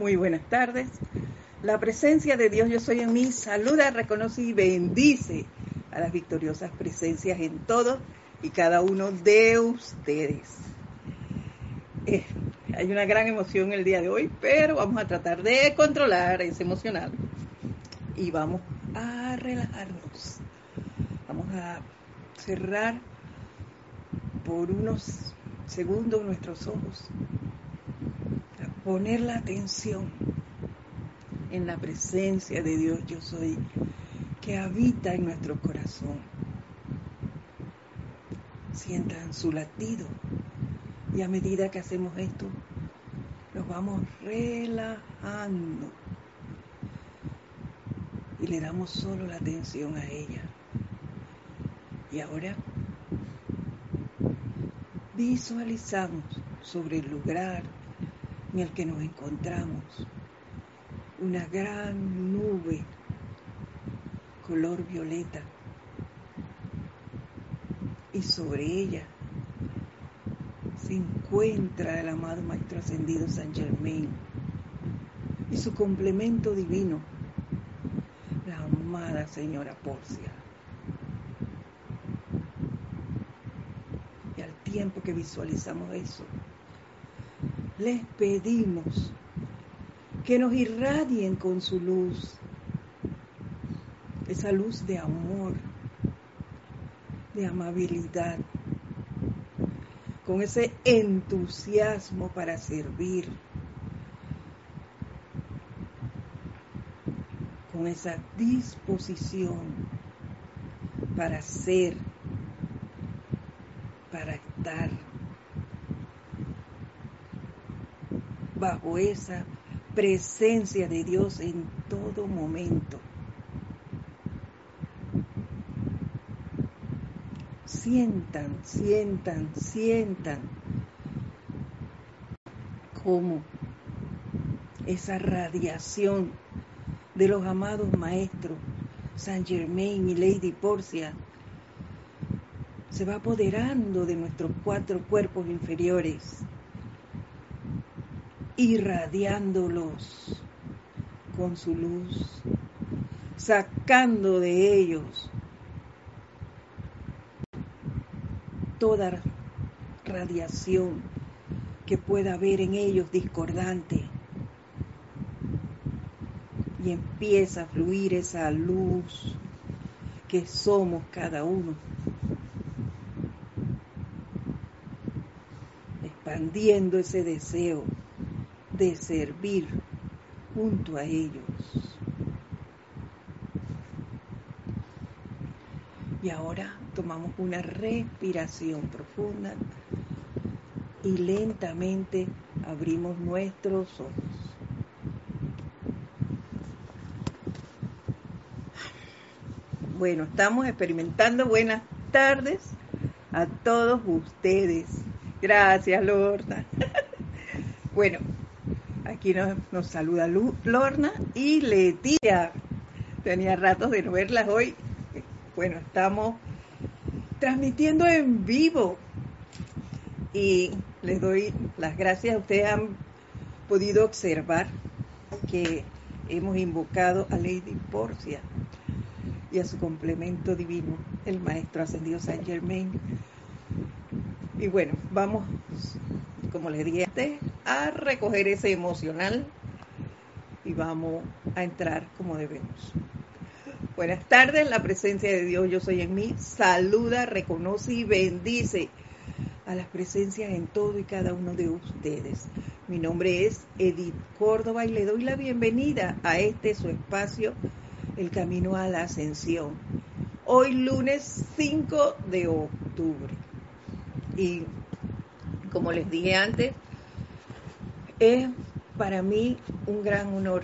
Muy buenas tardes. La presencia de Dios yo soy en mí saluda, reconoce y bendice a las victoriosas presencias en todos y cada uno de ustedes. Eh, hay una gran emoción el día de hoy, pero vamos a tratar de controlar ese emocional y vamos a relajarnos. Vamos a cerrar por unos segundos nuestros ojos poner la atención en la presencia de Dios yo soy que habita en nuestro corazón. Sientan su latido y a medida que hacemos esto, nos vamos relajando y le damos solo la atención a ella. Y ahora visualizamos sobre el lugar en el que nos encontramos. Una gran nube color violeta y sobre ella se encuentra el amado Maestro Ascendido San Germain y su complemento divino, la amada Señora Porcia. Y al tiempo que visualizamos eso, les pedimos que nos irradien con su luz, esa luz de amor, de amabilidad, con ese entusiasmo para servir, con esa disposición para ser, para estar. Bajo esa presencia de Dios en todo momento. Sientan, sientan, sientan como esa radiación de los amados maestros San Germain y Lady Porcia se va apoderando de nuestros cuatro cuerpos inferiores irradiándolos con su luz, sacando de ellos toda radiación que pueda haber en ellos discordante. Y empieza a fluir esa luz que somos cada uno. Expandiendo ese deseo de servir junto a ellos. Y ahora tomamos una respiración profunda y lentamente abrimos nuestros ojos. Bueno, estamos experimentando. Buenas tardes a todos ustedes. Gracias, Lorna. bueno, Aquí nos, saluda Lorna y Leticia. Tenía ratos de no verlas hoy. Bueno, estamos transmitiendo en vivo y les doy las gracias. Ustedes han podido observar que hemos invocado a Lady Porcia y a su complemento divino, el Maestro Ascendido Saint Germain. Y bueno, vamos como les dije antes, a recoger ese emocional y vamos a entrar como debemos. Buenas tardes, la presencia de Dios, yo soy en mí, saluda, reconoce y bendice a las presencias en todo y cada uno de ustedes. Mi nombre es Edith Córdoba y le doy la bienvenida a este su espacio, El Camino a la Ascensión. Hoy lunes 5 de octubre. Y como les dije antes, es para mí un gran honor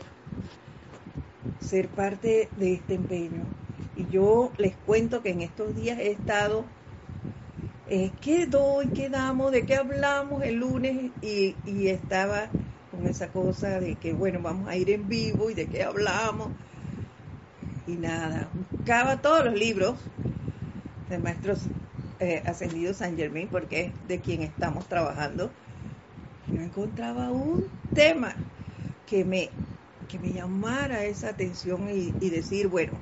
ser parte de este empeño. Y yo les cuento que en estos días he estado, eh, ¿qué doy? ¿Qué damos? ¿De qué hablamos el lunes? Y, y estaba con esa cosa de que, bueno, vamos a ir en vivo y de qué hablamos. Y nada, buscaba todos los libros de maestros eh, ascendido San Germain, porque es de quien estamos trabajando, no encontraba un tema. que me, que me llamara esa atención y, decir, bueno,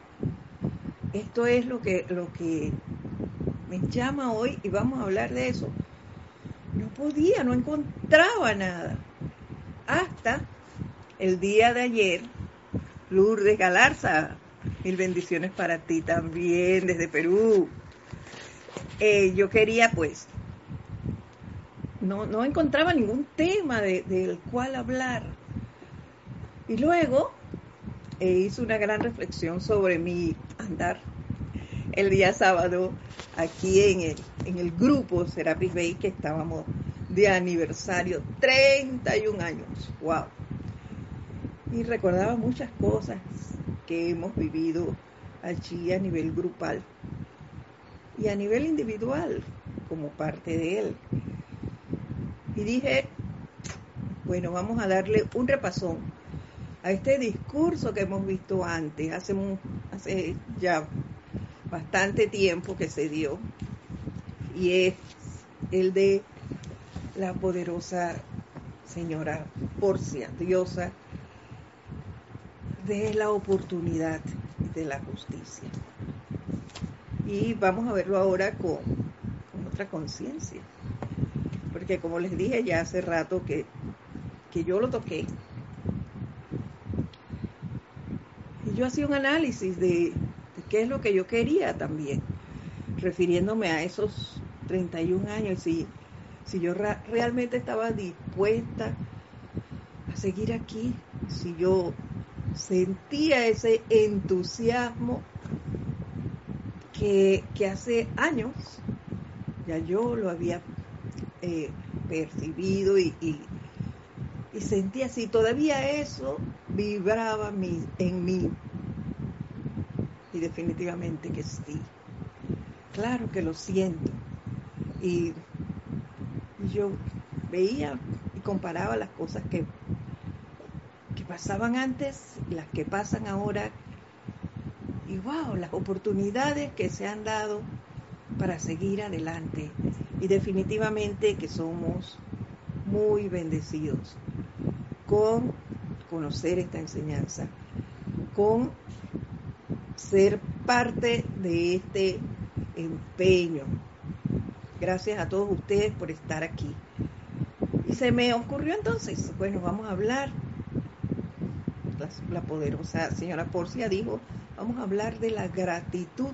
esto es lo que, lo que me llama hoy y vamos a hablar de eso. No podía, no encontraba nada. Hasta el día de ayer, Lourdes Galarza, mil bendiciones para ti también desde Perú. Eh, yo quería pues, no, no encontraba ningún tema del cual hablar. Y luego e hice una gran reflexión sobre mi andar el día sábado aquí en el, en el grupo Serapis Bay que estábamos de aniversario, 31 años, wow. Y recordaba muchas cosas que hemos vivido allí a nivel grupal y a nivel individual como parte de él. Y dije, bueno, vamos a darle un repasón a este discurso que hemos visto antes, hace, hace ya bastante tiempo que se dio, y es el de la poderosa señora Porcia, diosa de la oportunidad de la justicia. Y vamos a verlo ahora con otra conciencia, porque como les dije ya hace rato que, que yo lo toqué, yo hacía un análisis de, qué es lo que yo quería también, refiriéndome a esos 31 años, y si yo realmente estaba dispuesta a seguir aquí, si yo sentía ese entusiasmo que, hace años ya yo lo había eh, percibido y, sentía así, todavía eso vibraba en mí. Y definitivamente que sí. Claro que lo siento. Y, yo veía y comparaba las cosas que, que pasaban antes las que pasan ahora. Y wow, las oportunidades que se han dado para seguir adelante. Y definitivamente que somos muy bendecidos con conocer esta enseñanza, con ser parte de este empeño. Gracias a todos ustedes por estar aquí. Y se me ocurrió entonces, bueno, vamos a hablar. La, poderosa señora Porcia dijo, vamos a hablar de la gratitud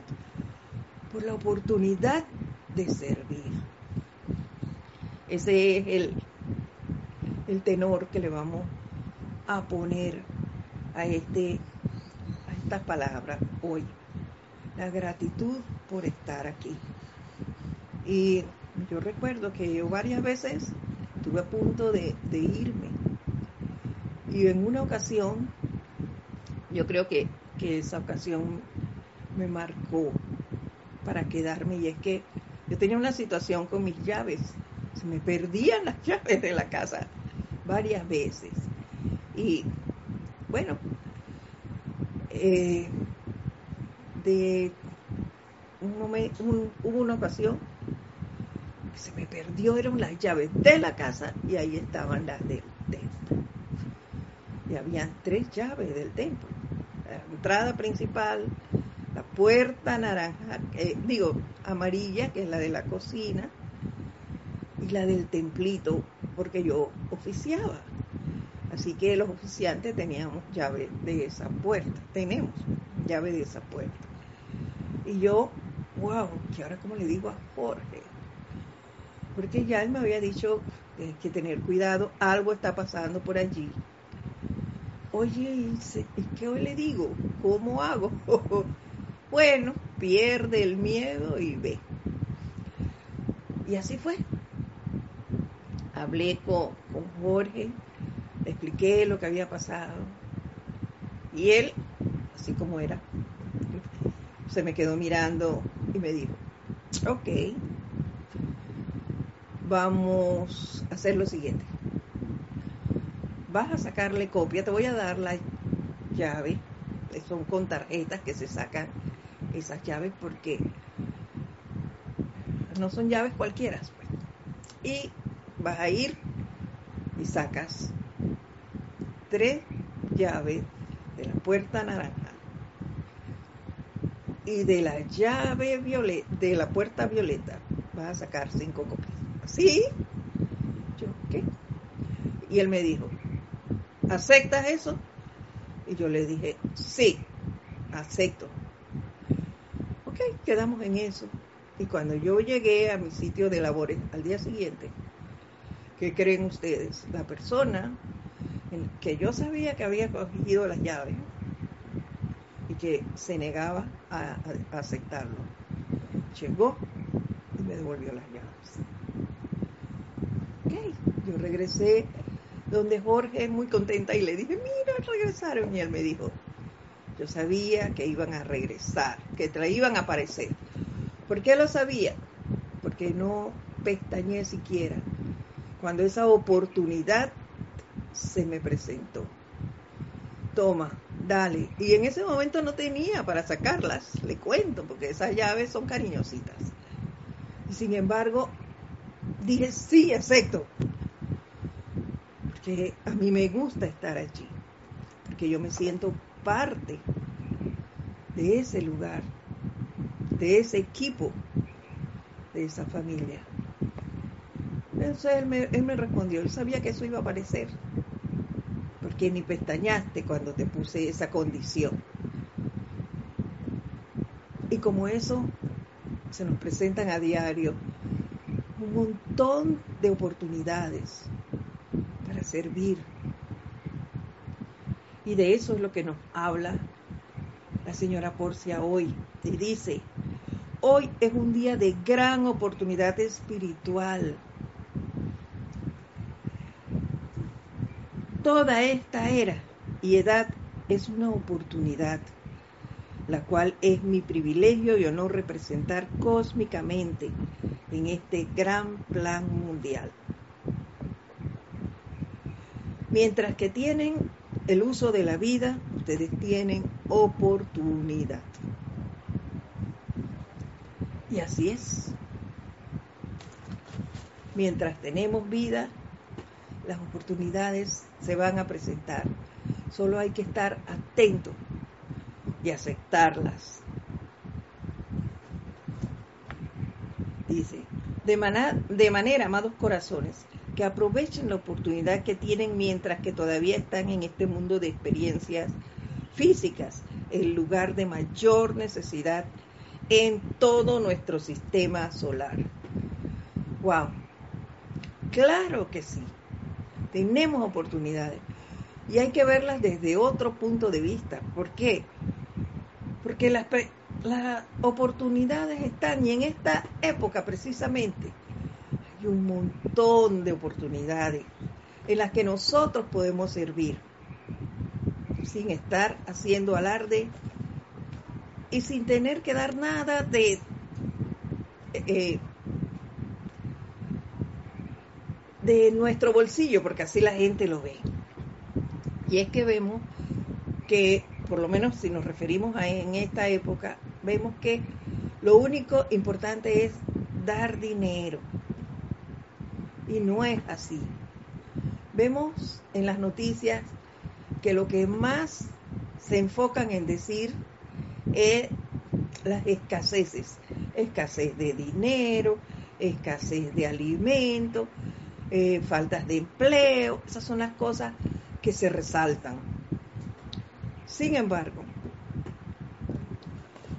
por la oportunidad de servir. Ese es el, el tenor que le vamos a poner a, este, a estas palabras hoy. La gratitud por estar aquí. Y yo recuerdo que yo varias veces estuve a punto de, de irme. Y en una ocasión, yo creo que, que esa ocasión me marcó para quedarme y es que yo tenía una situación con mis llaves. Se me perdían las llaves de la casa varias veces. Y bueno, eh, de hubo una ocasión que se me perdió, eran las llaves de la casa y ahí estaban las del templo. Y habían tres llaves del templo. La entrada principal, la puerta naranja, eh, digo, amarilla, que es la de la cocina, la del templito, porque yo oficiaba. Así que los oficiantes teníamos llave de esa puerta, tenemos llave de esa puerta. Y yo, wow, que ahora como le digo a Jorge, porque ya él me había dicho que tener cuidado, algo está pasando por allí. Oye, ¿y qué hoy le digo? ¿Cómo hago? bueno, pierde el miedo y ve. Y así fue. Hablé con, con Jorge, le expliqué lo que había pasado. Y él, así como era, se me quedó mirando y me dijo, ok, vamos a hacer lo siguiente. Vas a sacarle copia, te voy a dar la llave, son con tarjetas que se sacan esas llaves porque no son llaves cualquiera. Pues. Y vas a ir y sacas tres llaves de la puerta naranja y de la llave violeta, de la puerta violeta, vas a sacar cinco copias. ¿Sí? Yo, ¿qué? Y él me dijo, ¿aceptas eso? Y yo le dije, sí, acepto. Ok, quedamos en eso. Y cuando yo llegué a mi sitio de labores al día siguiente, ¿qué creen ustedes? La persona que yo sabía que había cogido las llaves y que se negaba a, aceptarlo, llegó y me devolvió las llaves. Ok, yo regresé donde Jorge muy contenta y le dije, mira, regresaron. Y él me dijo, yo sabía que iban a regresar, que te iban a aparecer. ¿Por qué lo sabía? Porque no pestañé siquiera cuando esa oportunidad se me presentó. Toma, dale. Y en ese momento no tenía para sacarlas, le cuento, porque esas llaves son cariñositas. Y sin embargo, dije, sí, acepto. Porque a mí me gusta estar allí. Porque yo me siento parte de ese lugar, de ese equipo, de esa familia. Entonces él me, respondió, él sabía que eso iba a aparecer, porque ni pestañaste cuando te puse esa condición. Y como eso se nos presentan a diario un montón de oportunidades para servir. Y de eso es lo que nos habla la señora Porcia hoy. Te dice, hoy es un día de gran oportunidad espiritual Toda esta era y edad es una oportunidad, la cual es mi privilegio y honor representar cósmicamente en este gran plan mundial. Mientras que tienen el uso de la vida, ustedes tienen oportunidad. Y así es. Mientras tenemos vida, las oportunidades se van a presentar. Solo hay que estar atento y aceptarlas. Dice, de, de manera, amados corazones, que aprovechen la oportunidad que tienen mientras que todavía están en este mundo de experiencias físicas, el lugar de mayor necesidad en todo nuestro sistema solar. ¡Wow! Claro que sí tenemos oportunidades y hay que verlas desde otro punto de vista. ¿Por qué? Porque las, las oportunidades están y en esta época precisamente hay un montón de oportunidades en las que nosotros podemos servir sin estar haciendo alarde y sin tener que dar nada de eh, de nuestro bolsillo, porque así la gente lo ve. Y es que vemos que, por lo menos si nos referimos a en esta época, vemos que lo único importante es dar dinero. Y no es así. Vemos en las noticias que lo que más se enfocan en decir es las escaseces. Escasez de dinero, escasez de alimentos, eh, faltas de empleo, esas son las cosas que se resaltan. Sin embargo,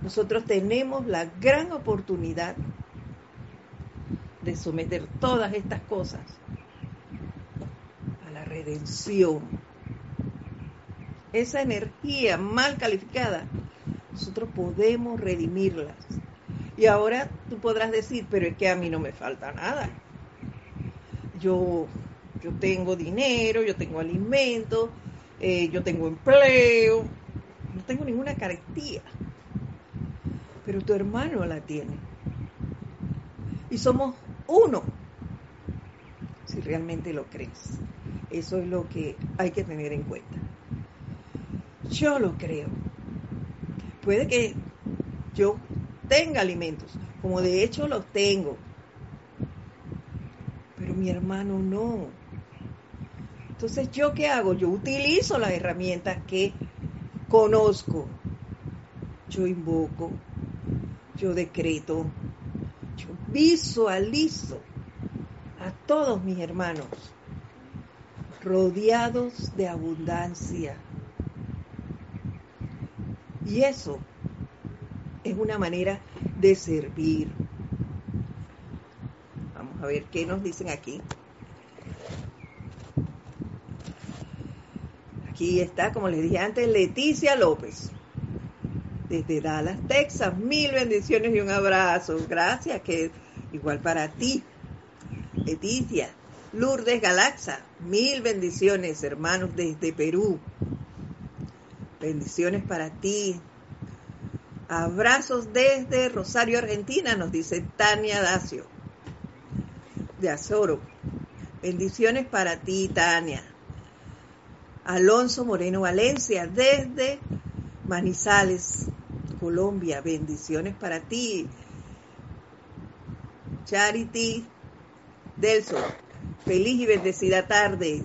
nosotros tenemos la gran oportunidad de someter todas estas cosas a la redención. Esa energía mal calificada, nosotros podemos redimirlas. Y ahora tú podrás decir, pero es que a mí no me falta nada yo, yo tengo dinero, yo tengo alimento, eh, yo tengo empleo, no tengo ninguna carestía, pero tu hermano la tiene. Y somos uno, si realmente lo crees. Eso es lo que hay que tener en cuenta. Yo lo creo. Puede que yo tenga alimentos, como de hecho los tengo, mi hermano no. Entonces, ¿yo qué hago? Yo utilizo las herramientas que conozco. Yo invoco, yo decreto, yo visualizo a todos mis hermanos rodeados de abundancia. Y eso es una manera de servir. A ver qué nos dicen aquí. Aquí está, como les dije antes, Leticia López. Desde Dallas, Texas. Mil bendiciones y un abrazo. Gracias, que igual para ti. Leticia. Lourdes Galaxa. Mil bendiciones, hermanos, desde Perú. Bendiciones para ti. Abrazos desde Rosario, Argentina, nos dice Tania Dacio, de Azoro. Bendiciones para ti, Tania. Alonso Moreno Valencia, desde Manizales, Colombia. Bendiciones para ti. Charity Delso, feliz y bendecida tarde.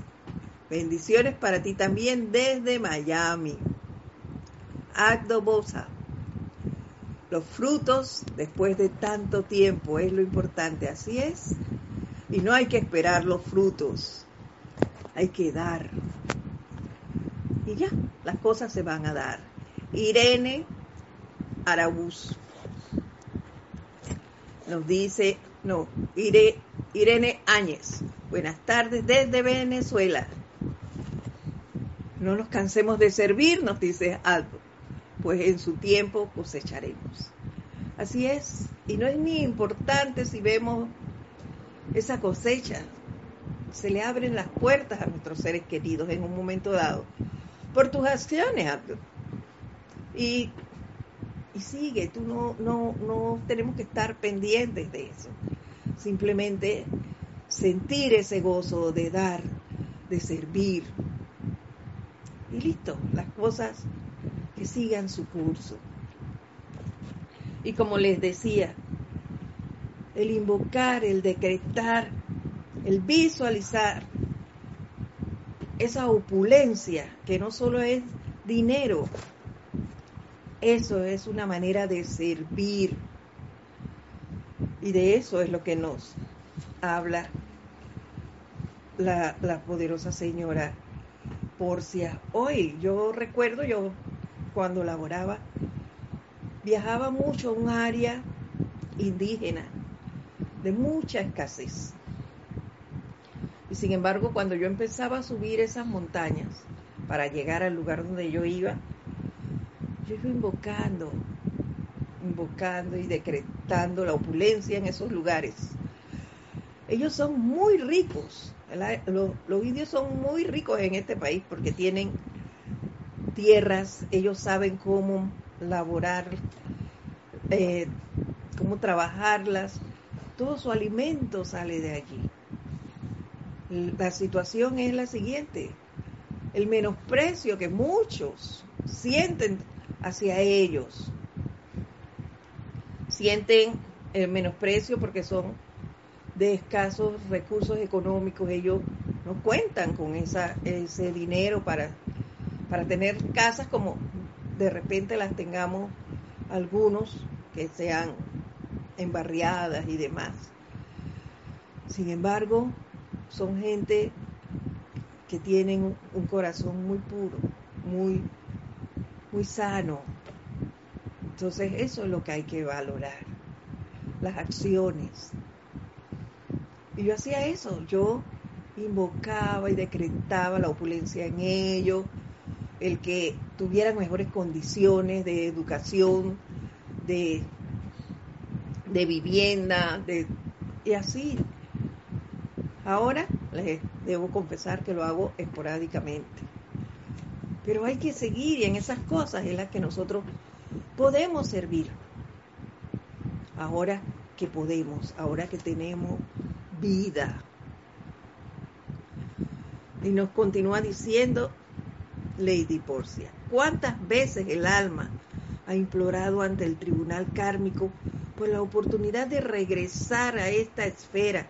Bendiciones para ti también desde Miami. Agdo Bosa, los frutos después de tanto tiempo es lo importante, así es. Y no hay que esperar los frutos, hay que dar. Y ya, las cosas se van a dar. Irene Arabuz nos dice, no, Irene Áñez, buenas tardes desde Venezuela. No nos cansemos de servir, nos dice Aldo pues en su tiempo cosecharemos. Así es, y no es ni importante si vemos esa cosecha, se le abren las puertas a nuestros seres queridos en un momento dado, por tus acciones, Y, y sigue, tú no, no, no tenemos que estar pendientes de eso, simplemente sentir ese gozo de dar, de servir. Y listo, las cosas que sigan su curso. Y como les decía, el invocar, el decretar, el visualizar esa opulencia que no solo es dinero, eso es una manera de servir. Y de eso es lo que nos habla la, poderosa señora Porcia. Hoy yo recuerdo, yo cuando laboraba, viajaba mucho a un área indígena de mucha escasez. Y sin embargo, cuando yo empezaba a subir esas montañas para llegar al lugar donde yo iba, yo iba invocando, invocando y decretando la opulencia en esos lugares. Ellos son muy ricos, los, indios son muy ricos en este país porque tienen tierras, ellos saben cómo laborar, eh, cómo trabajarlas, todo su alimento sale de allí. La situación es la siguiente, el menosprecio que muchos sienten hacia ellos, sienten el menosprecio porque son de escasos recursos económicos, ellos no cuentan con esa, ese dinero para para tener casas como de repente las tengamos algunos que sean embarriadas y demás. Sin embargo, son gente que tienen un corazón muy puro, muy, muy sano. Entonces eso es lo que hay que valorar, las acciones. Y yo hacía eso, yo invocaba y decretaba la opulencia en ellos, el que tuvieran mejores condiciones de educación, de, de vivienda, de, y así. Ahora les debo confesar que lo hago esporádicamente. Pero hay que seguir y en esas cosas en las que nosotros podemos servir. Ahora que podemos, ahora que tenemos vida. Y nos continúa diciendo Lady Porcia. ¿Cuántas veces el alma ha implorado ante el tribunal kármico por la oportunidad de regresar a esta esfera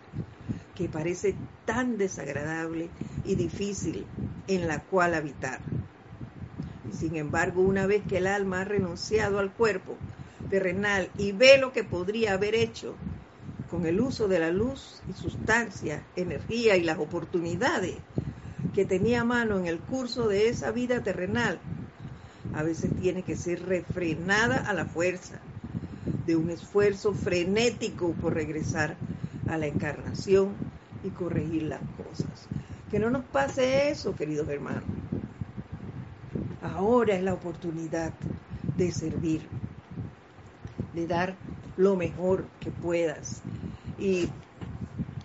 que parece tan desagradable y difícil en la cual habitar. Y sin embargo, una vez que el alma ha renunciado al cuerpo terrenal y ve lo que podría haber hecho con el uso de la luz y sustancia, energía y las oportunidades que tenía a mano en el curso de esa vida terrenal, a veces tiene que ser refrenada a la fuerza de un esfuerzo frenético por regresar a la encarnación y corregir las cosas. Que no nos pase eso, queridos hermanos. Ahora es la oportunidad de servir, de dar lo mejor que puedas. Y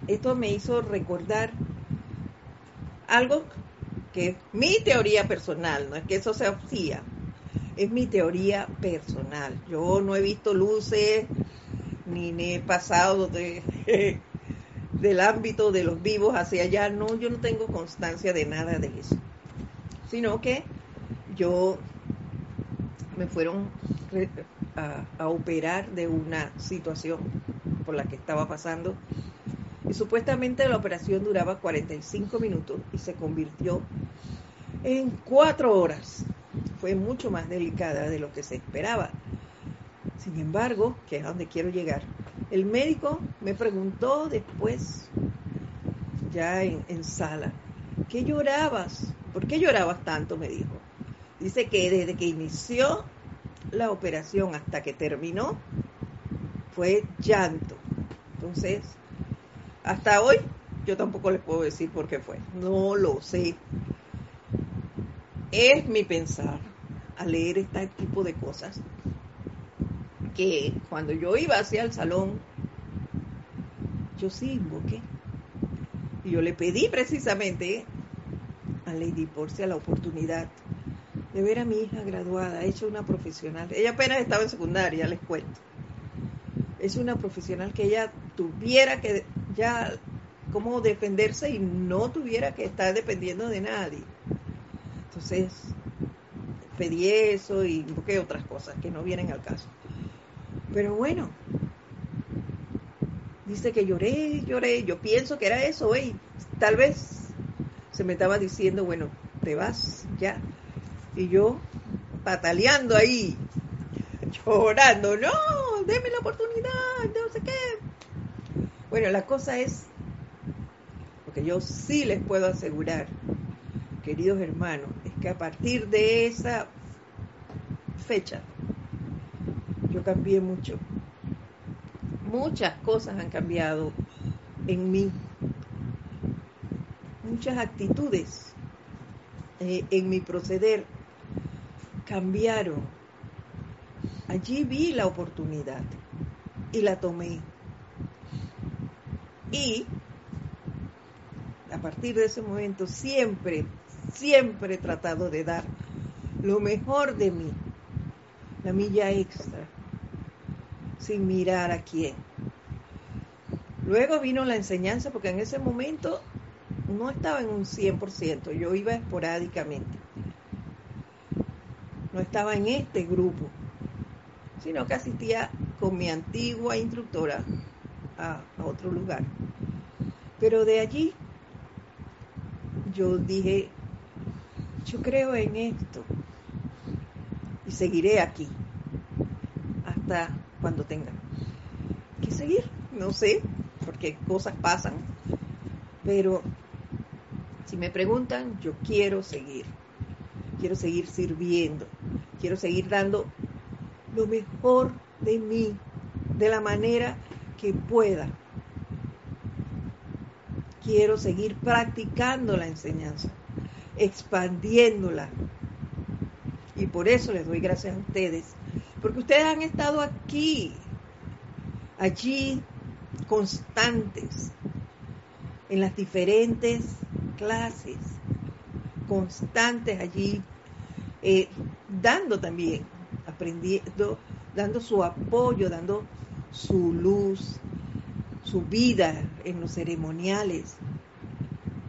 esto me hizo recordar algo que es mi teoría personal, no es que eso se hacía, es mi teoría personal. Yo no he visto luces, ni, he pasado de, del ámbito de los vivos hacia allá, no, yo no tengo constancia de nada de eso, sino que yo me fueron a, operar de una situación por la que estaba pasando y supuestamente la operación duraba 45 minutos y se convirtió en cuatro horas. Fue mucho más delicada de lo que se esperaba. Sin embargo, que es a donde quiero llegar, el médico me preguntó después, ya en, en sala, ¿qué llorabas? ¿Por qué llorabas tanto? me dijo. Dice que desde que inició la operación hasta que terminó fue llanto. Entonces, hasta hoy yo tampoco les puedo decir por qué fue. No lo sé. Es mi pensar al leer este tipo de cosas que cuando yo iba hacia el salón, yo sí invoqué. Y yo le pedí precisamente a Lady Porcia la oportunidad de ver a mi hija graduada, hecha una profesional. Ella apenas estaba en secundaria, les cuento. Es una profesional que ella tuviera que ya cómo defenderse y no tuviera que estar dependiendo de nadie. Entonces, pedí eso y busqué otras cosas que no vienen al caso. Pero bueno, dice que lloré, lloré, yo pienso que era eso, y tal vez se me estaba diciendo, bueno, te vas ya. Y yo pataleando ahí, llorando, no, déme la oportunidad, no sé qué. Bueno, la cosa es, porque yo sí les puedo asegurar, queridos hermanos, que a partir de esa fecha, yo cambié mucho. Muchas cosas han cambiado en mí. Muchas actitudes eh, en mi proceder cambiaron. Allí vi la oportunidad y la tomé. Y a partir de ese momento siempre, siempre he tratado de dar lo mejor de mí, la milla extra, sin mirar a quién. Luego vino la enseñanza porque en ese momento no estaba en un 100%, yo iba esporádicamente no estaba en este grupo, sino que asistía con mi antigua instructora a, otro lugar. Pero de allí yo dije, yo creo en esto y seguiré aquí hasta cuando tenga que seguir, no sé, porque cosas pasan, pero si me preguntan, yo quiero seguir. Quiero seguir sirviendo, quiero seguir dando lo mejor de mí, de la manera que pueda. Quiero seguir practicando la enseñanza, expandiéndola. Y por eso les doy gracias a ustedes, porque ustedes han estado aquí, allí, constantes, en las diferentes clases, constantes allí eh, dando también, aprendiendo, dando su apoyo, dando su luz, su vida en los ceremoniales.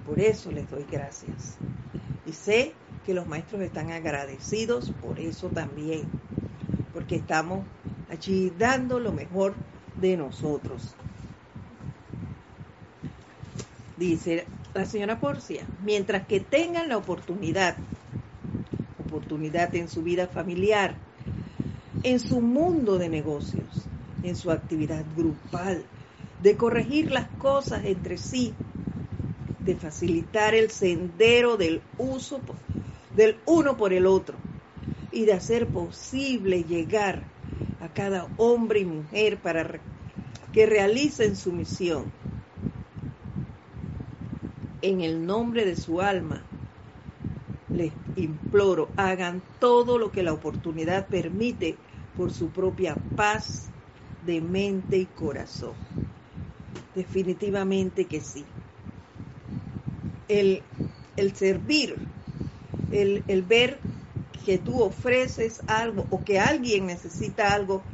Por eso les doy gracias. Y sé que los maestros están agradecidos por eso también, porque estamos allí dando lo mejor de nosotros. Dice la señora Porcia, mientras que tengan la oportunidad, oportunidad en su vida familiar, en su mundo de negocios, en su actividad grupal, de corregir las cosas entre sí, de facilitar el sendero del uso del uno por el otro y de hacer posible llegar a cada hombre y mujer para que realicen su misión. En el nombre de su alma, les imploro, hagan todo lo que la oportunidad permite por su propia paz de mente y corazón. Definitivamente que sí. El, el servir, el, el ver que tú ofreces algo o que alguien necesita algo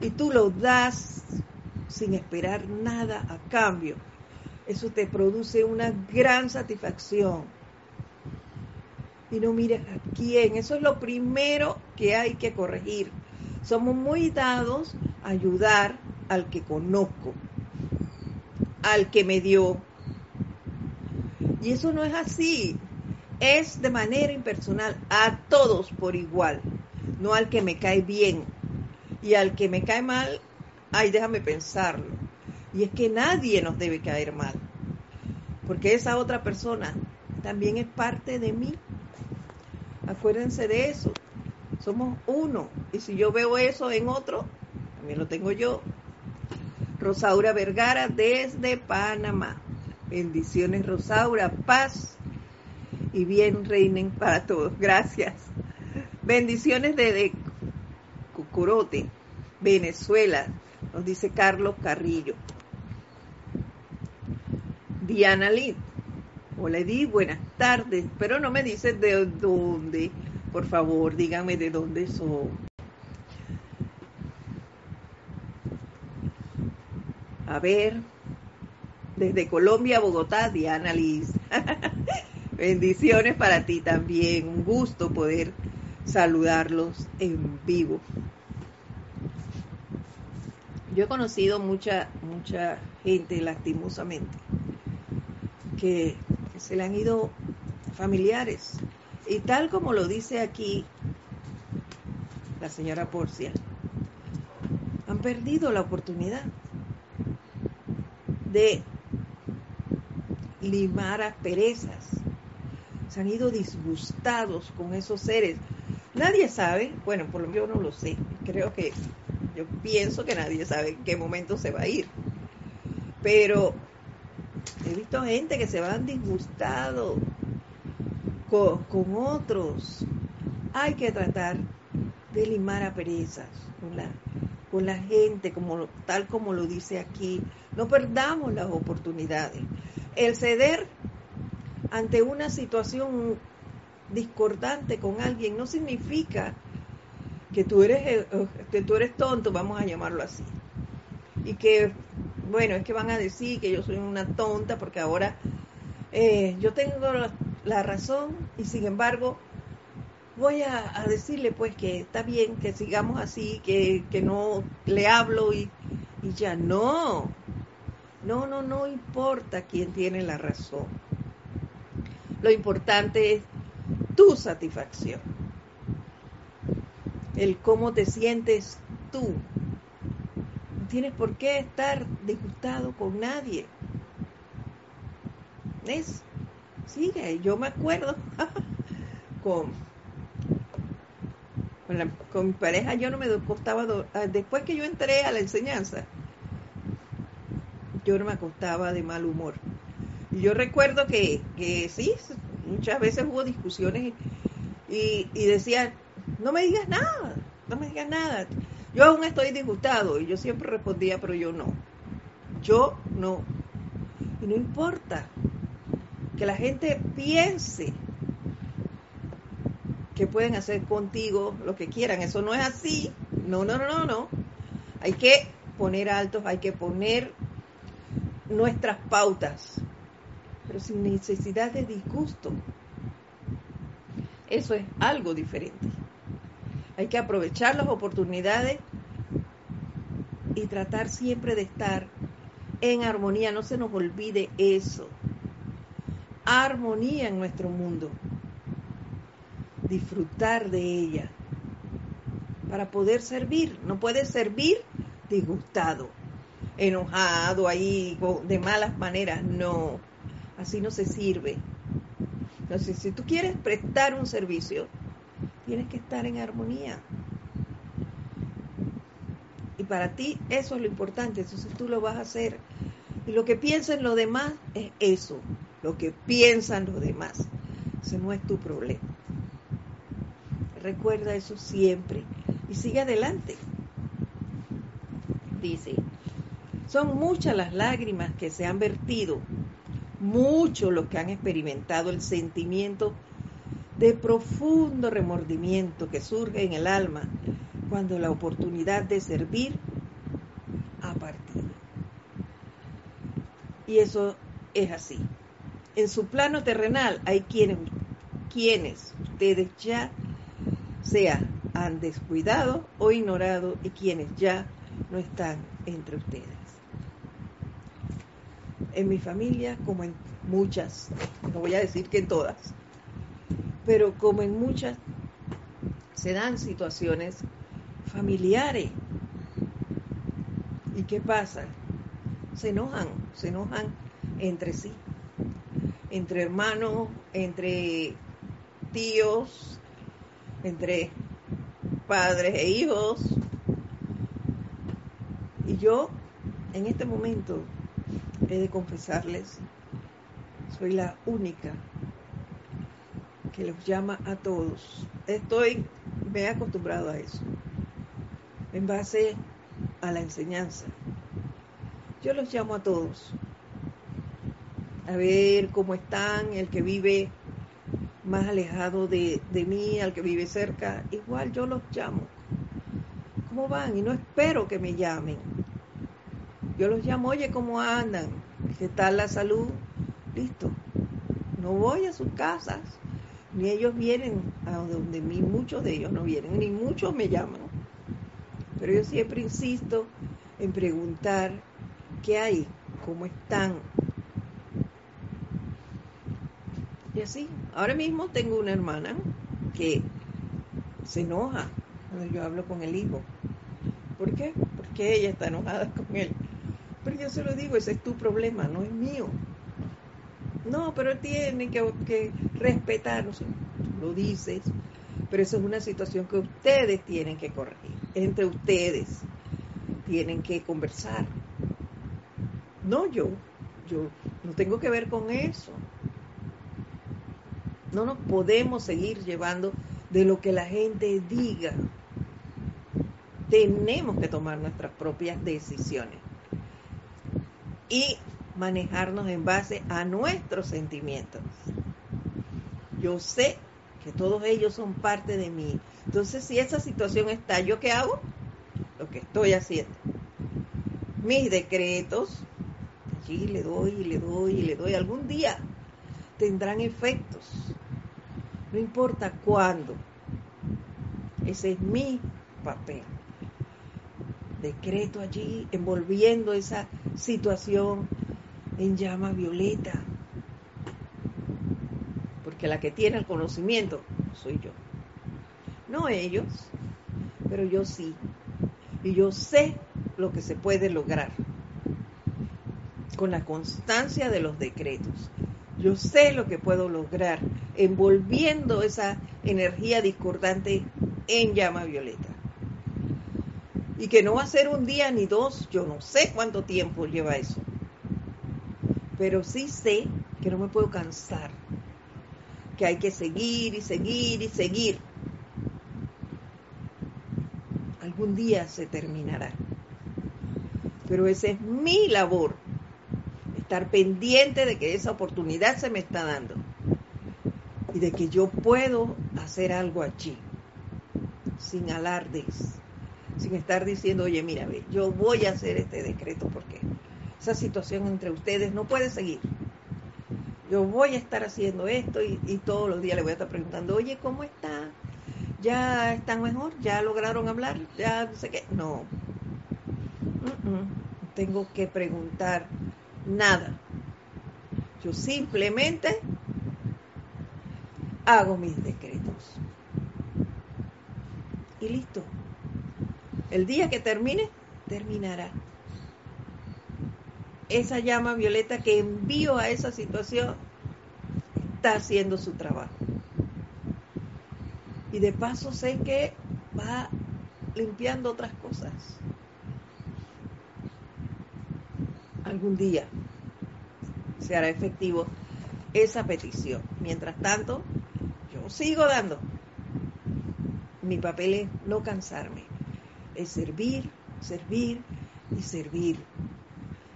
y tú lo das sin esperar nada a cambio, eso te produce una gran satisfacción. Y no mires a quién, eso es lo primero que hay que corregir. Somos muy dados a ayudar al que conozco, al que me dio. Y eso no es así es de manera impersonal a todos por igual, no al que me cae bien. Y al que me cae mal, ay, déjame pensarlo. Y es que nadie nos debe caer mal, porque esa otra persona también es parte de mí. Acuérdense de eso. Somos uno. Y si yo veo eso en otro, también lo tengo yo. Rosaura Vergara desde Panamá. Bendiciones, Rosaura. Paz y bien reinen para todos. Gracias. Bendiciones de Cucurote, Venezuela, nos dice Carlos Carrillo. Diana Lid. Hola Edith, buenas tardes. Pero no me dices de dónde. Por favor, dígame de dónde son. A ver, desde Colombia, Bogotá, Diana Liz. Bendiciones para ti también. Un gusto poder saludarlos en vivo. Yo he conocido mucha, mucha gente, lastimosamente, que se le han ido familiares. Y tal como lo dice aquí la señora Porcia, han perdido la oportunidad de limar asperezas, se han ido disgustados con esos seres. Nadie sabe, bueno, por lo menos yo no lo sé, creo que yo pienso que nadie sabe en qué momento se va a ir. Pero he visto gente que se van disgustados con, otros. Hay que tratar de limar a perezas con la, con la gente, como, tal como lo dice aquí. No perdamos las oportunidades. El ceder ante una situación discordante con alguien no significa que tú eres eh, que tú eres tonto, vamos a llamarlo así. Y que bueno, es que van a decir que yo soy una tonta porque ahora eh, yo tengo la, razón y sin embargo voy a, decirle pues que está bien que sigamos así, que, que no le hablo y ya no. No, no, no importa quién tiene la razón lo importante es tu satisfacción. El cómo te sientes tú. No tienes por qué estar disgustado con nadie. ¿Ves? Sigue, yo me acuerdo con, con, mi pareja, yo no me acostaba, ah, después que yo entré a la enseñanza, yo me acostaba de mal humor y yo recuerdo que, que sí, muchas veces hubo discusiones y, y decía, no me digas nada, no me digas nada. Yo aún estoy disgustado y yo siempre respondía, pero yo no. Yo no. Y no importa que la gente piense que pueden hacer contigo lo que quieran. Eso no es así. No, no, no, no, no. Hay que poner altos, hay que poner nuestras pautas pero sin necesidad de disgusto. Eso es algo diferente. Hay que aprovechar las oportunidades y tratar siempre de estar en armonía. No se nos olvide eso. armonía en nuestro mundo, disfrutar de ella para poder servir. No puedes servir disgustado, enojado ahí, de malas maneras. No, así no se sirve. Entonces, si tú quieres prestar un servicio, tienes que estar en armonía. Y para ti eso es lo importante, entonces tú lo vas a hacer. Y lo que piensan los demás es eso, lo que piensan los demás. Ese no es tu problema. Recuerda eso siempre y sigue adelante. Dice, son muchas las lágrimas que se han vertido, muchos los que han experimentado el sentimiento de profundo remordimiento que surge en el alma cuando la oportunidad de servir ha partido. Y eso es así. En su plano terrenal hay quienes, quienes ustedes ya sea han descuidado o ignorado y quienes ya no están entre ustedes. En mi familia, como en muchas, no voy a decir que en todas, pero como en muchas, se dan situaciones familiares. ¿Y qué pasa? Se enojan, se enojan entre sí, entre hermanos, entre tíos, entre padres e hijos. Y yo, en este momento, he de confesarles, soy la única que los llama a todos. Estoy, me he acostumbrado a eso, en base a la enseñanza. Yo los llamo a todos, a ver cómo están, el que vive más alejado de, mí, al que vive cerca, igual yo los llamo. ¿Cómo van? Y no espero que me llamen. Yo los llamo, oye, ¿cómo andan? ¿Qué tal la salud? Listo. No voy a sus casas, ni ellos vienen a donde mí, muchos de ellos no vienen, ni muchos me llaman. Pero yo siempre insisto en preguntar qué hay, cómo están, y así, ahora mismo tengo una hermana que se enoja cuando yo hablo con el hijo. ¿Por qué? Porque ella está enojada con él. Pero yo se lo digo, ese es tu problema, no es mío. No, pero tiene que, que respetarnos. lo dices, pero eso es una situación que ustedes tienen que corregir. Entre ustedes tienen que conversar. No yo. Yo no tengo que ver con eso. No nos podemos seguir llevando de lo que la gente diga. Tenemos que tomar nuestras propias decisiones y manejarnos en base a nuestros sentimientos. Yo sé que todos ellos son parte de mí. Entonces, si esa situación está, ¿yo qué hago? Lo que estoy haciendo. Mis decretos, allí le doy y le doy y le doy. Algún día tendrán efectos no importa cuándo. Ese es mi papel. Decreto allí envolviendo esa situación en llama violeta. Porque la que tiene el conocimiento soy yo. No ellos, pero yo sí. Y yo sé lo que se puede lograr con la constancia de los decretos. Yo sé lo que puedo lograr envolviendo esa energía discordante en llama violeta. Y que no va a ser un día ni dos, yo no sé cuánto tiempo lleva eso. Pero sí sé que no me puedo cansar, que hay que seguir y seguir y seguir. Algún día se terminará. Pero esa es mi labor, estar pendiente de que esa oportunidad se me está dando y de que yo puedo hacer algo allí, sin alardes, sin estar diciendo, oye, mira, yo voy a hacer este decreto porque esa situación entre ustedes no puede seguir. Yo voy a estar haciendo esto y, todos los días le voy a estar preguntando, oye, ¿cómo está? ¿Ya están mejor? ¿Ya lograron hablar? ¿Ya no sé qué? No. Tengo que preguntar nada. Yo simplemente hago mis decretos. Y listo. El día que termine, terminará. Esa llama violeta que envío a esa situación está haciendo su trabajo. Y de paso sé que va limpiando otras cosas. Algún día se hará efectivo esa petición. Mientras tanto, yo sigo dando. Mi papel es no cansarme, es servir, servir y servir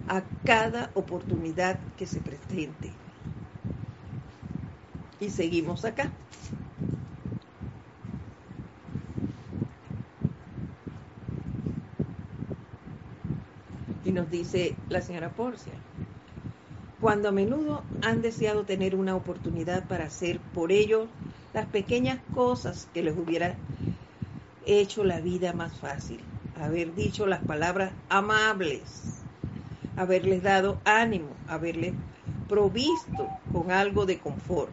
a cada oportunidad que se presente. Y seguimos acá. Y nos dice la señora Porcia, cuando a menudo han deseado tener una oportunidad para hacer por ellos las pequeñas cosas que les hubiera hecho la vida más fácil, haber dicho las palabras amables, haberles dado ánimo, haberles provisto con algo de confort.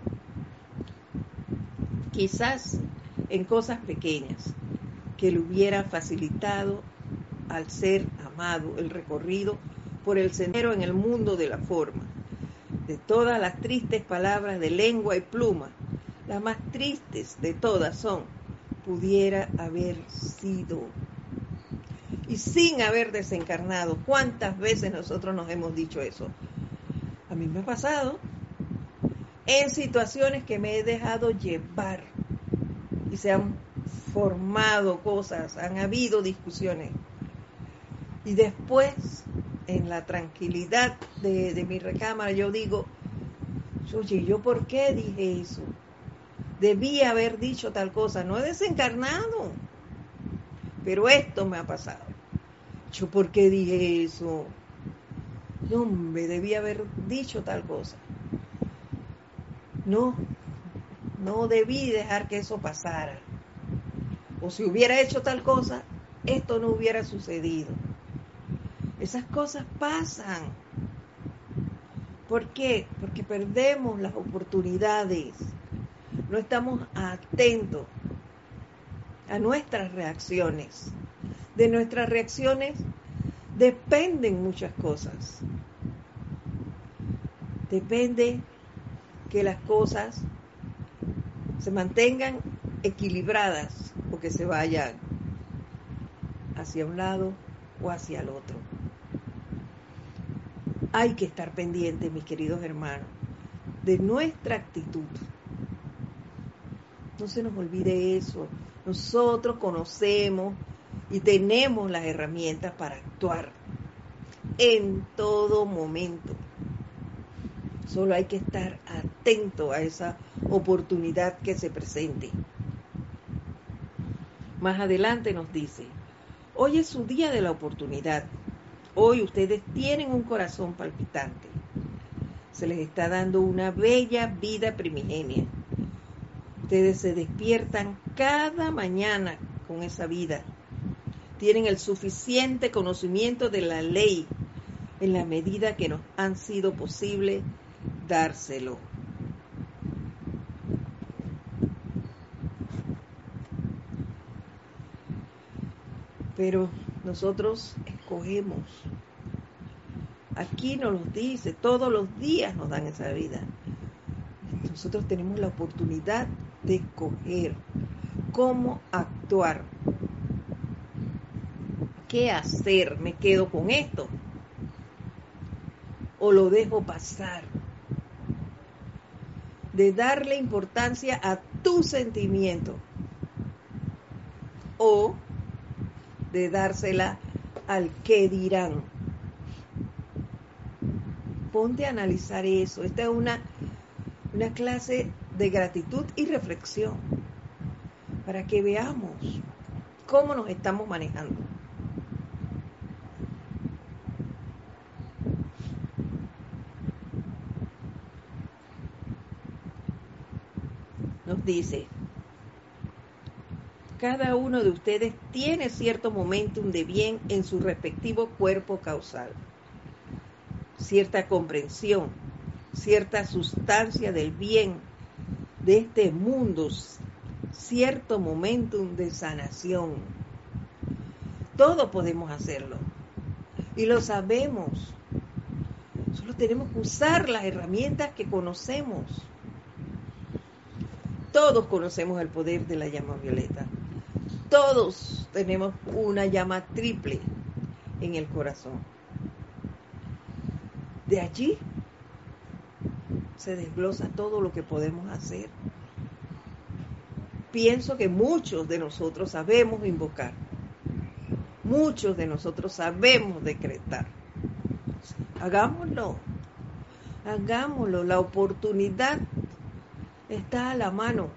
Quizás en cosas pequeñas que le hubiera facilitado al ser amado el recorrido por el sendero en el mundo de la forma. De todas las tristes palabras de lengua y pluma, las más tristes de todas son, pudiera haber sido. Y sin haber desencarnado, ¿cuántas veces nosotros nos hemos dicho eso? A mí me ha pasado en situaciones que me he dejado llevar y se han formado cosas, han habido discusiones. Y después en la tranquilidad de, mi recámara, yo digo, oye, ¿yo por qué dije eso? Debí haber dicho tal cosa, no he desencarnado, pero esto me ha pasado. ¿Yo por qué dije eso? No, me debí haber dicho tal cosa. No, no debí dejar que eso pasara. O si hubiera hecho tal cosa, esto no hubiera sucedido. Esas cosas pasan. ¿Por qué? Porque perdemos las oportunidades. No estamos atentos a nuestras reacciones. De nuestras reacciones dependen muchas cosas. Depende que las cosas se mantengan equilibradas o que se vayan hacia un lado o hacia el otro. Hay que estar pendiente, mis queridos hermanos, de nuestra actitud. No se nos olvide eso. Nosotros conocemos y tenemos las herramientas para actuar en todo momento. Solo hay que estar atento a esa oportunidad que se presente. Más adelante nos dice, hoy es su día de la oportunidad. Hoy ustedes tienen un corazón palpitante. Se les está dando una bella vida primigenia. Ustedes se despiertan cada mañana con esa vida. Tienen el suficiente conocimiento de la ley en la medida que nos han sido posible dárselo. Pero nosotros escogemos. Aquí nos lo dice, todos los días nos dan esa vida. Nosotros tenemos la oportunidad de escoger cómo actuar. ¿Qué hacer? ¿Me quedo con esto? ¿O lo dejo pasar? De darle importancia a tu sentimiento. O de dársela al que dirán. Ponte a analizar eso. Esta es una, una clase de gratitud y reflexión para que veamos cómo nos estamos manejando. Nos dice, cada uno de ustedes tiene cierto momentum de bien en su respectivo cuerpo causal, cierta comprensión, cierta sustancia del bien de este mundo cierto momentum de sanación. Todos podemos hacerlo y lo sabemos. Solo tenemos que usar las herramientas que conocemos. Todos conocemos el poder de la llama violeta. Todos tenemos una llama triple en el corazón. De allí se desglosa todo lo que podemos hacer. Pienso que muchos de nosotros sabemos invocar. Muchos de nosotros sabemos decretar. Hagámoslo. Hagámoslo. La oportunidad está a la mano.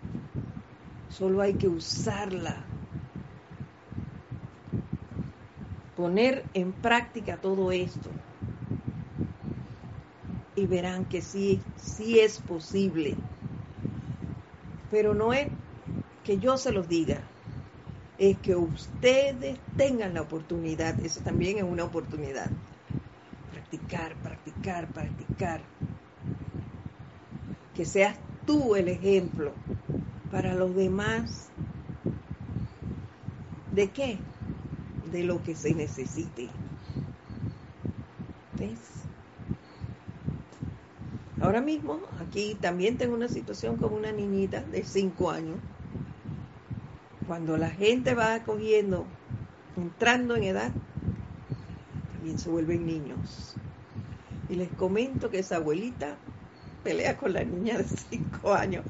Solo hay que usarla. Poner en práctica todo esto. Y verán que sí, sí es posible. Pero no es que yo se los diga, es que ustedes tengan la oportunidad, eso también es una oportunidad. Practicar, practicar, practicar. Que seas tú el ejemplo para los demás. ¿De qué? De lo que se necesite. ¿Ves? Ahora mismo, aquí también tengo una situación con una niñita de 5 años cuando la gente va cogiendo, entrando en edad, también se vuelven niños. Y les comento que esa abuelita pelea con la niña de cinco años,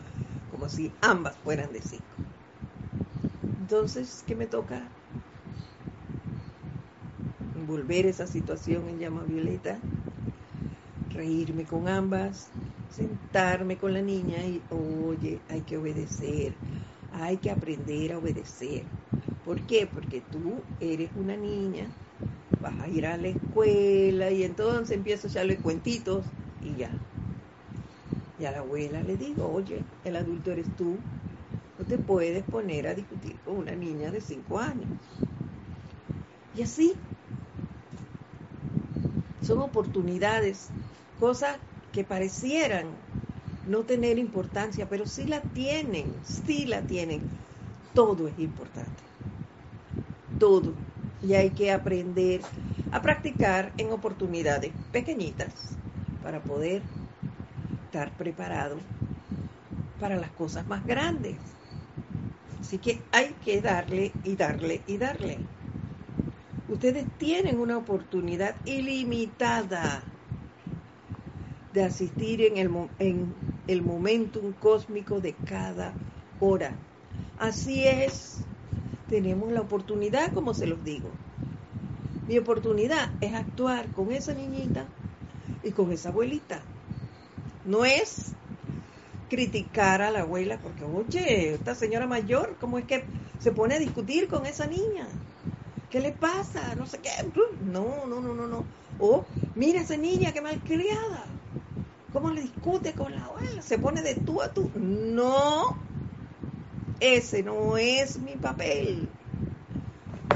como si ambas fueran de cinco. Entonces, ¿qué me toca? Envolver esa situación en llama violeta, reírme con ambas, sentarme con la niña y, oye, hay que obedecer, hay que aprender a obedecer. ¿Por qué? Porque tú eres una niña, vas a ir a la escuela y entonces empiezo a echarle cuentitos y ya. Y a la abuela le digo, oye, el adulto eres tú, no te puedes poner a discutir con una niña de cinco años. Y así, son oportunidades, cosas que parecieran no tener importancia, pero sí la tienen, sí la tienen. Todo es importante. Todo. Y hay que aprender a practicar en oportunidades pequeñitas para poder estar preparado para las cosas más grandes. Así que hay que darle y darle y darle. Ustedes tienen una oportunidad ilimitada de asistir en el, en el momentum cósmico de cada hora. Así es, tenemos la oportunidad, como se los digo. Mi oportunidad es actuar con esa niñita y con esa abuelita. No es criticar a la abuela porque, oye, esta señora mayor, ¿cómo es que se pone a discutir con esa niña? ¿Qué le pasa? No sé qué. No, no, no, no, no. O, mira esa niña, qué malcriada. ¿Cómo le discute con la abuela? Se pone de tú a tú. No, ese no es mi papel.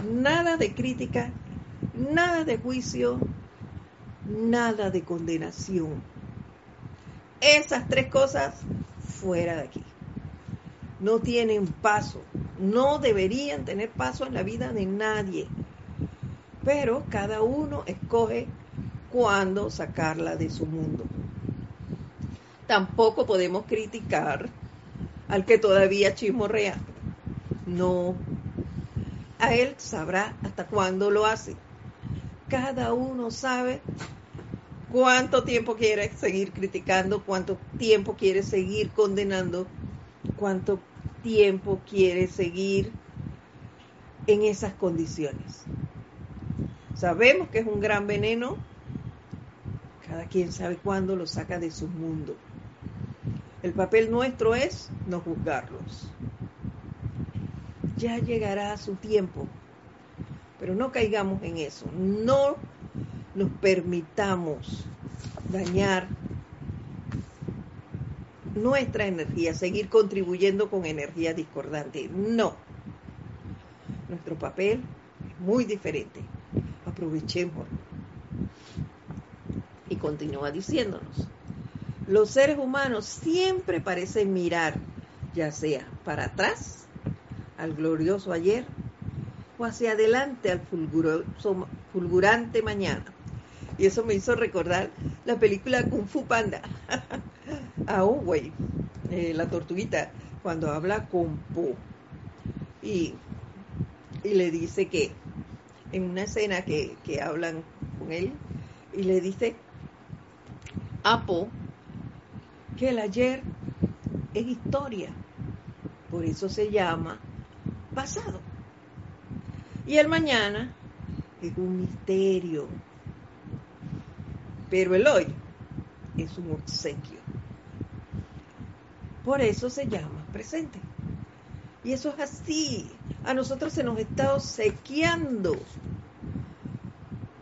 Nada de crítica, nada de juicio, nada de condenación. Esas tres cosas fuera de aquí. No tienen paso, no deberían tener paso en la vida de nadie. Pero cada uno escoge cuándo sacarla de su mundo tampoco podemos criticar al que todavía chismorrea. No. A él sabrá hasta cuándo lo hace. Cada uno sabe cuánto tiempo quiere seguir criticando, cuánto tiempo quiere seguir condenando, cuánto tiempo quiere seguir en esas condiciones. Sabemos que es un gran veneno, cada quien sabe cuándo lo saca de su mundo. El papel nuestro es no juzgarlos. Ya llegará su tiempo, pero no caigamos en eso. No nos permitamos dañar nuestra energía, seguir contribuyendo con energía discordante. No. Nuestro papel es muy diferente. Aprovechémoslo. Y continúa diciéndonos Los seres humanos siempre parecen mirar, ya sea para atrás, al glorioso ayer, o hacia adelante, al fulgurante mañana. Y eso me hizo recordar la película Kung Fu Panda, a eh, la tortuguita, cuando habla con Po. Y, le dice que, en una escena que, que hablan con él, y le dice a Po que el ayer es historia, por eso se llama pasado. Y el mañana es un misterio, pero el hoy es un obsequio. Por eso se llama presente. Y eso es así. A nosotros se nos está obsequiando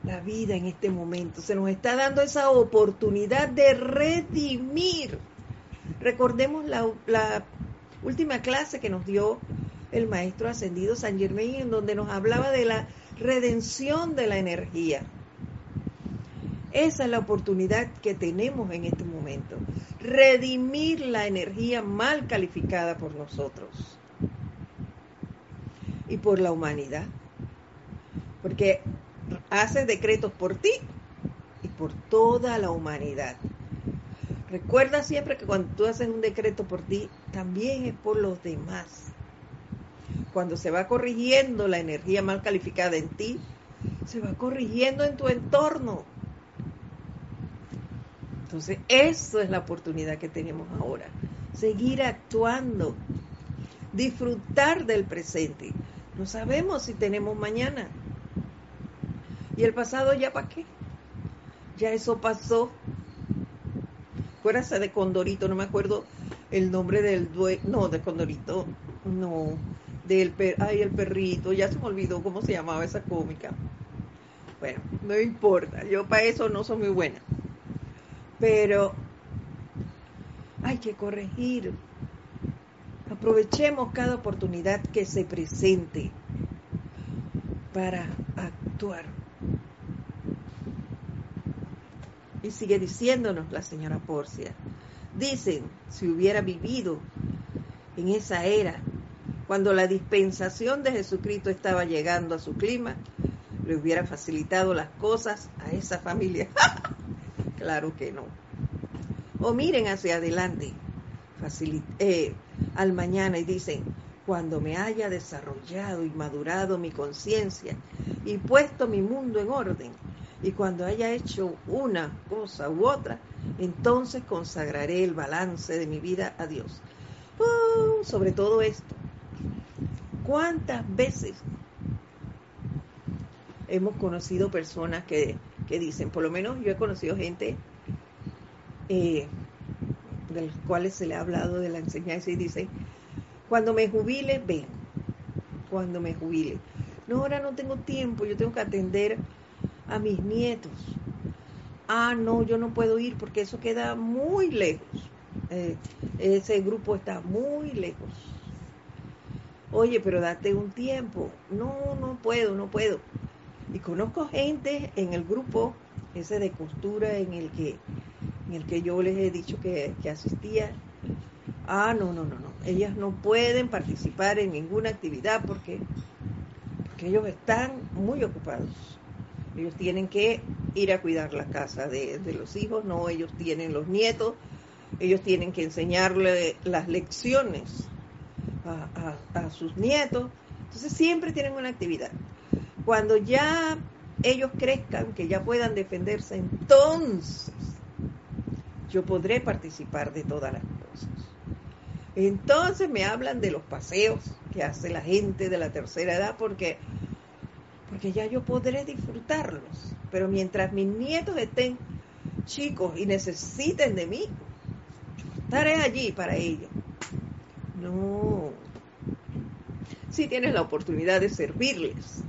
la vida en este momento. Se nos está dando esa oportunidad de redimir. Recordemos la, la última clase que nos dio el maestro ascendido San Germain, en donde nos hablaba de la redención de la energía. Esa es la oportunidad que tenemos en este momento. Redimir la energía mal calificada por nosotros y por la humanidad. Porque haces decretos por ti y por toda la humanidad. Recuerda siempre que cuando tú haces un decreto por ti, también es por los demás. Cuando se va corrigiendo la energía mal calificada en ti, se va corrigiendo en tu entorno. Entonces, eso es la oportunidad que tenemos ahora. Seguir actuando, disfrutar del presente. No sabemos si tenemos mañana. Y el pasado ya para qué. Ya eso pasó. Acuérdate de Condorito, no me acuerdo el nombre del dueño, no, de Condorito, no, del per, ay, el perrito, ya se me olvidó cómo se llamaba esa cómica. Bueno, no importa, yo para eso no soy muy buena. Pero hay que corregir. Aprovechemos cada oportunidad que se presente para actuar. Y sigue diciéndonos la señora Porcia. Dicen, si hubiera vivido en esa era, cuando la dispensación de Jesucristo estaba llegando a su clima, le hubiera facilitado las cosas a esa familia. claro que no. O miren hacia adelante, eh, al mañana y dicen, cuando me haya desarrollado y madurado mi conciencia y puesto mi mundo en orden, y cuando haya hecho una cosa u otra, entonces consagraré el balance de mi vida a Dios. Uh, sobre todo esto, ¿cuántas veces hemos conocido personas que, dicen, por lo menos yo he conocido gente eh, de los cuales se le ha hablado de la enseñanza y dicen, cuando me jubile, ven, cuando me jubile. No, ahora no tengo tiempo, yo tengo que atender a mis nietos. Ah, no, yo no puedo ir porque eso queda muy lejos. Eh, ese grupo está muy lejos. Oye, pero date un tiempo. No, no puedo, no puedo. Y conozco gente en el grupo ese de costura en el que, en el que yo les he dicho que, que asistía. Ah, no, no, no, no. Ellas no pueden participar en ninguna actividad porque, porque ellos están muy ocupados. Ellos tienen que ir a cuidar la casa de, los hijos, no, ellos tienen los nietos, ellos tienen que enseñarle las lecciones a, a sus nietos. Entonces siempre tienen una actividad. Cuando ya ellos crezcan, que ya puedan defenderse, entonces yo podré participar de todas las cosas. Entonces me hablan de los paseos que hace la gente de la tercera edad, porque porque ya yo podré disfrutarlos. Pero mientras mis nietos estén chicos y necesiten de mí, estaré allí para ellos. No. Si tienes la oportunidad de servirles.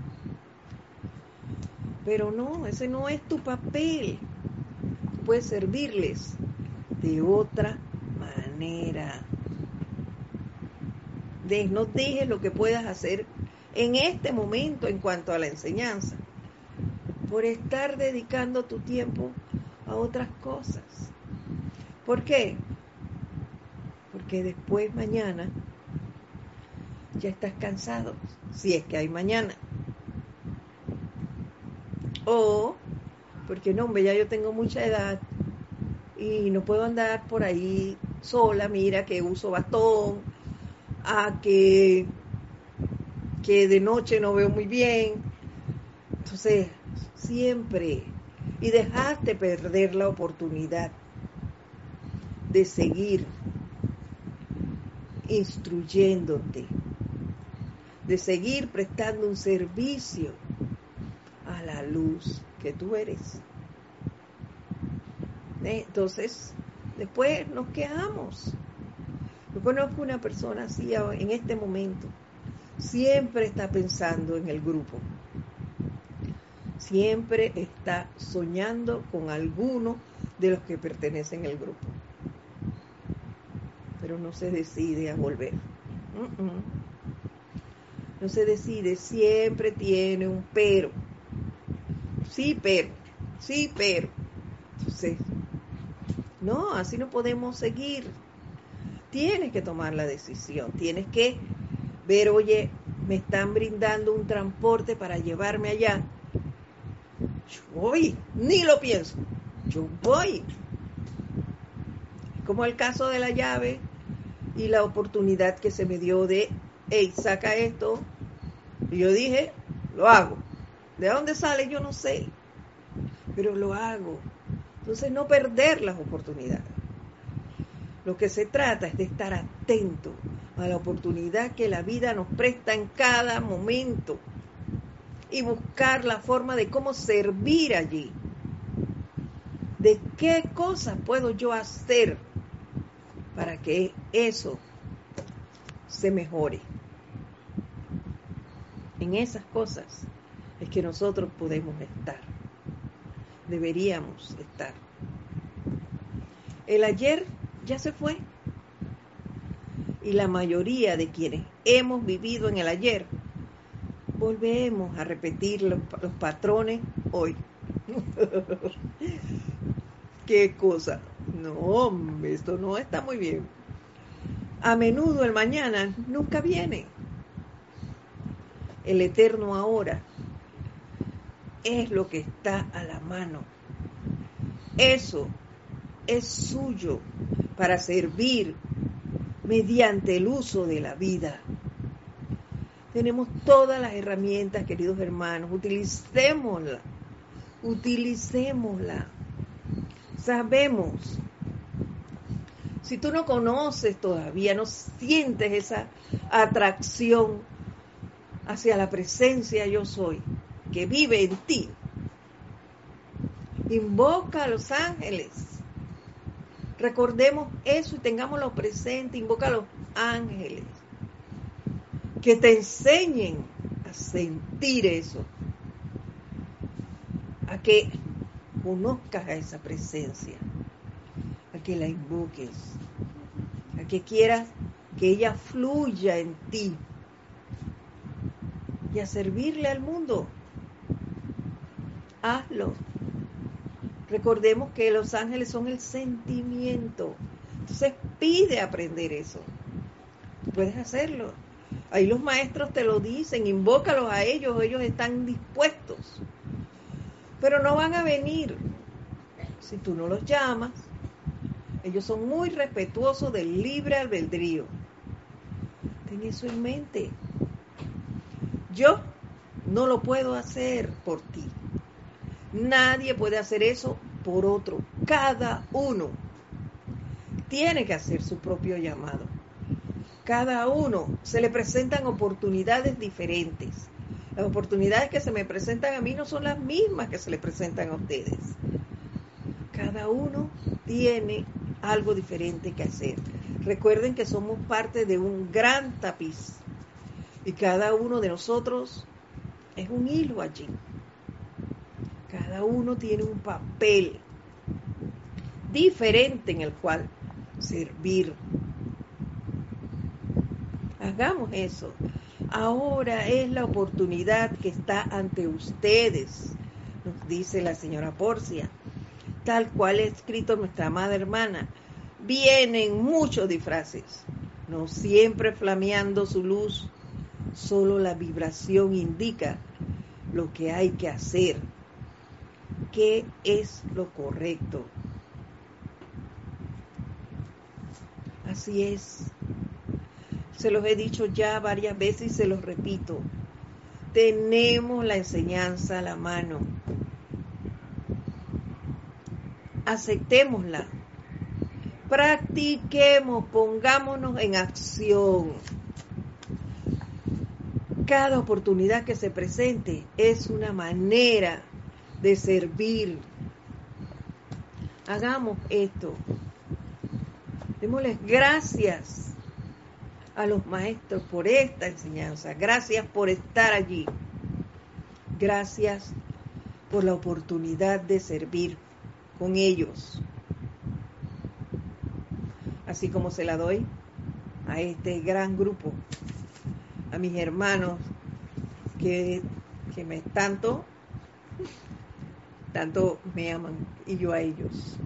Pero no, ese no es tu papel. puedes servirles de otra manera. No dejes lo que puedas hacer en este momento en cuanto a la enseñanza, por estar dedicando tu tiempo a otras cosas. ¿Por qué? Porque después mañana ya estás cansado, si es que hay mañana. O porque no, hombre, ya yo tengo mucha edad y no puedo andar por ahí sola, mira que uso bastón, a que, que de noche no veo muy bien. Entonces, siempre, y dejaste perder la oportunidad de seguir instruyéndote, de seguir prestando un servicio la luz que tú eres. ¿Eh? Entonces, después nos quedamos. Yo conozco una persona así en este momento. Siempre está pensando en el grupo. Siempre está soñando con alguno de los que pertenecen al grupo. Pero no se decide a volver. No se decide, siempre tiene un pero. Sí, pero. Sí, pero. Entonces, no, así no podemos seguir. Tienes que tomar la decisión, tienes que ver, oye, me están brindando un transporte para llevarme allá. Yo voy, ni lo pienso, yo voy. Como el caso de la llave y la oportunidad que se me dio de, hey, saca esto. Y yo dije, lo hago. ¿De dónde sale? Yo no sé. Pero lo hago. Entonces no perder las oportunidades. Lo que se trata es de estar atento a la oportunidad que la vida nos presta en cada momento y buscar la forma de cómo servir allí. De qué cosas puedo yo hacer para que eso se mejore. En esas cosas es que nosotros podemos estar deberíamos estar. El ayer ya se fue y la mayoría de quienes hemos vivido en el ayer volvemos a repetir los, patrones hoy. ¿Qué cosa? No, esto no está muy bien. A menudo el mañana nunca viene. El eterno ahora es lo que está a la mano. Eso es suyo para servir mediante el uso de la vida. Tenemos todas las herramientas, queridos hermanos, utilicémosla, utilicémosla. Sabemos, si tú no conoces todavía, no sientes esa atracción hacia la presencia yo soy, que vive en ti. Invoca a los ángeles. Recordemos eso y tengámoslo presente. Invoca a los ángeles. Que te enseñen a sentir eso. A que conozcas a esa presencia. A que la invoques. A que quieras que ella fluya en ti. Y a servirle al mundo hazlo. Recordemos que los ángeles son el sentimiento. Entonces pide aprender eso. Puedes hacerlo. Ahí los maestros te lo dicen, invócalos a ellos, ellos están dispuestos. Pero no van a venir si tú no los llamas. Ellos son muy respetuosos del libre albedrío. Ten eso en mente. Yo no lo puedo hacer por ti. Nadie puede hacer eso por otro. Cada uno tiene que hacer su propio llamado. Cada uno se le presentan oportunidades diferentes. Las oportunidades que se me presentan a mí no son las mismas que se le presentan a ustedes. Cada uno tiene algo diferente que hacer. Recuerden que somos parte de un gran tapiz y cada uno de nosotros es un hilo allí. Cada uno tiene un papel diferente en el cual servir. Hagamos eso. Ahora es la oportunidad que está ante ustedes, nos dice la señora Porcia, tal cual ha escrito nuestra amada hermana. vienen muchos disfraces, no siempre flameando su luz, solo la vibración indica lo que hay que hacer, qué es lo correcto. Así es. Se los he dicho ya varias veces y se los repito. Tenemos la enseñanza a la mano. Aceptémosla. Practiquemos, pongámonos en acción. Cada oportunidad que se presente es una manera de servir. Hagamos esto. Démosles gracias a los maestros por esta enseñanza. Gracias por estar allí. Gracias por la oportunidad de servir con ellos. Así como se la doy a este gran grupo a mis hermanos que, me tanto, tanto me aman y yo a ellos.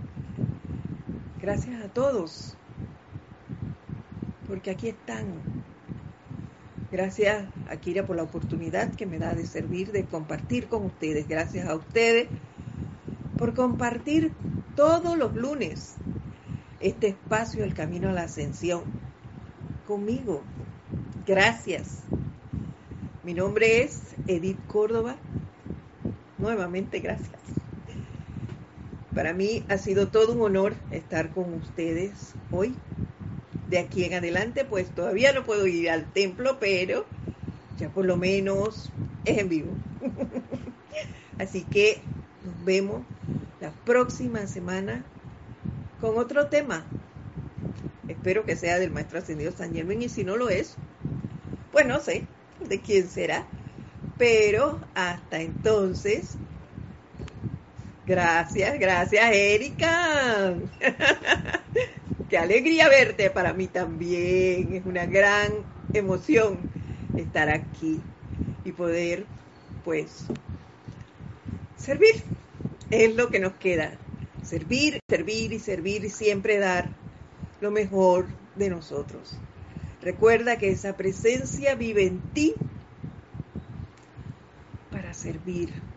Gracias a todos, porque aquí están. Gracias a Kira por la oportunidad que me da de servir, de compartir con ustedes. Gracias a ustedes por compartir todos los lunes este espacio, el camino a la ascensión, conmigo, Gracias. Mi nombre es Edith Córdoba. Nuevamente, gracias. Para mí ha sido todo un honor estar con ustedes hoy. De aquí en adelante, pues todavía no puedo ir al templo, pero ya por lo menos es en vivo. Así que nos vemos la próxima semana con otro tema. Espero que sea del Maestro Ascendido San Germán y si no lo es, pues no sé de quién será. Pero hasta entonces, gracias, gracias Erika. Qué alegría verte para mí también. Es una gran emoción estar aquí y poder, pues, servir. Es lo que nos queda. Servir, servir y servir y siempre dar lo mejor de nosotros. Recuerda que esa presencia vive en ti para servir.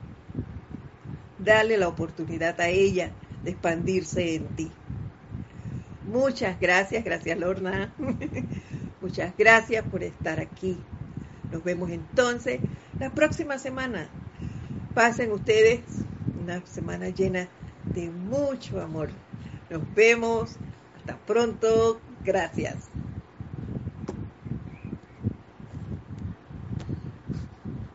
Dale la oportunidad a ella de expandirse en ti. Muchas gracias, gracias Lorna. Muchas gracias por estar aquí. Nos vemos entonces la próxima semana. Pasen ustedes una semana llena de mucho amor. Nos vemos. Hasta pronto. Gracias.